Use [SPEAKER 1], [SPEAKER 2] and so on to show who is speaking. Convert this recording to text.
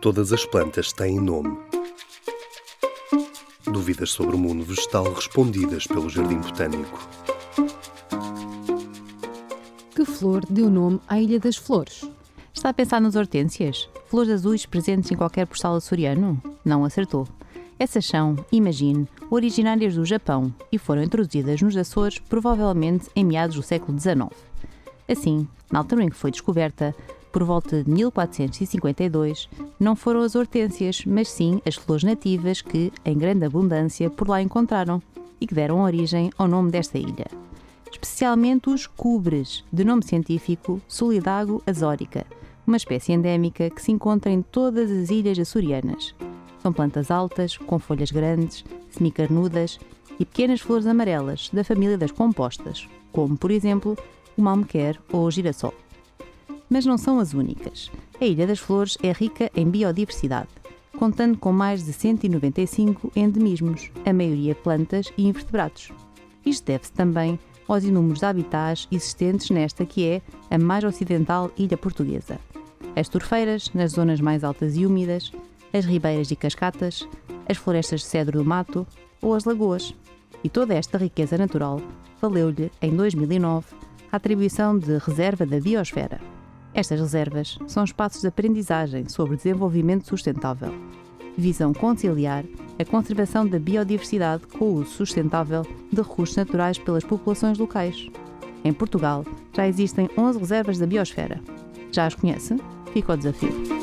[SPEAKER 1] Todas as plantas têm nome. Dúvidas sobre o mundo vegetal respondidas pelo Jardim Botânico.
[SPEAKER 2] Que flor deu nome à Ilha das Flores?
[SPEAKER 3] Está a pensar nas hortênsias? Flores azuis presentes em qualquer postal açoriano? Não acertou. Essas são, imagine, originárias do Japão e foram introduzidas nos Açores provavelmente em meados do século XIX. Assim, na altura em que foi descoberta, por volta de 1452, não foram as hortênsias, mas sim as flores nativas que, em grande abundância, por lá encontraram e que deram origem ao nome desta ilha. Especialmente os cubres, de nome científico Solidago azórica, uma espécie endémica que se encontra em todas as ilhas açorianas. São plantas altas, com folhas grandes, semicarnudas e pequenas flores amarelas da família das compostas, como, por exemplo, o malmequer ou o girassol. Mas não são as únicas. A Ilha das Flores é rica em biodiversidade, contando com mais de 195 endemismos, a maioria plantas e invertebrados. Isto deve-se também aos inúmeros habitats existentes nesta que é a mais ocidental ilha portuguesa. As torfeiras, nas zonas mais altas e úmidas, as ribeiras e cascatas, as florestas de cedro do mato ou as lagoas. E toda esta riqueza natural valeu-lhe, em 2009, a atribuição de Reserva da Biosfera. Estas reservas são espaços de aprendizagem sobre desenvolvimento sustentável. Visam conciliar a conservação da biodiversidade com o uso sustentável de recursos naturais pelas populações locais. Em Portugal, já existem 11 reservas da biosfera. Já as conhece? Fica o desafio.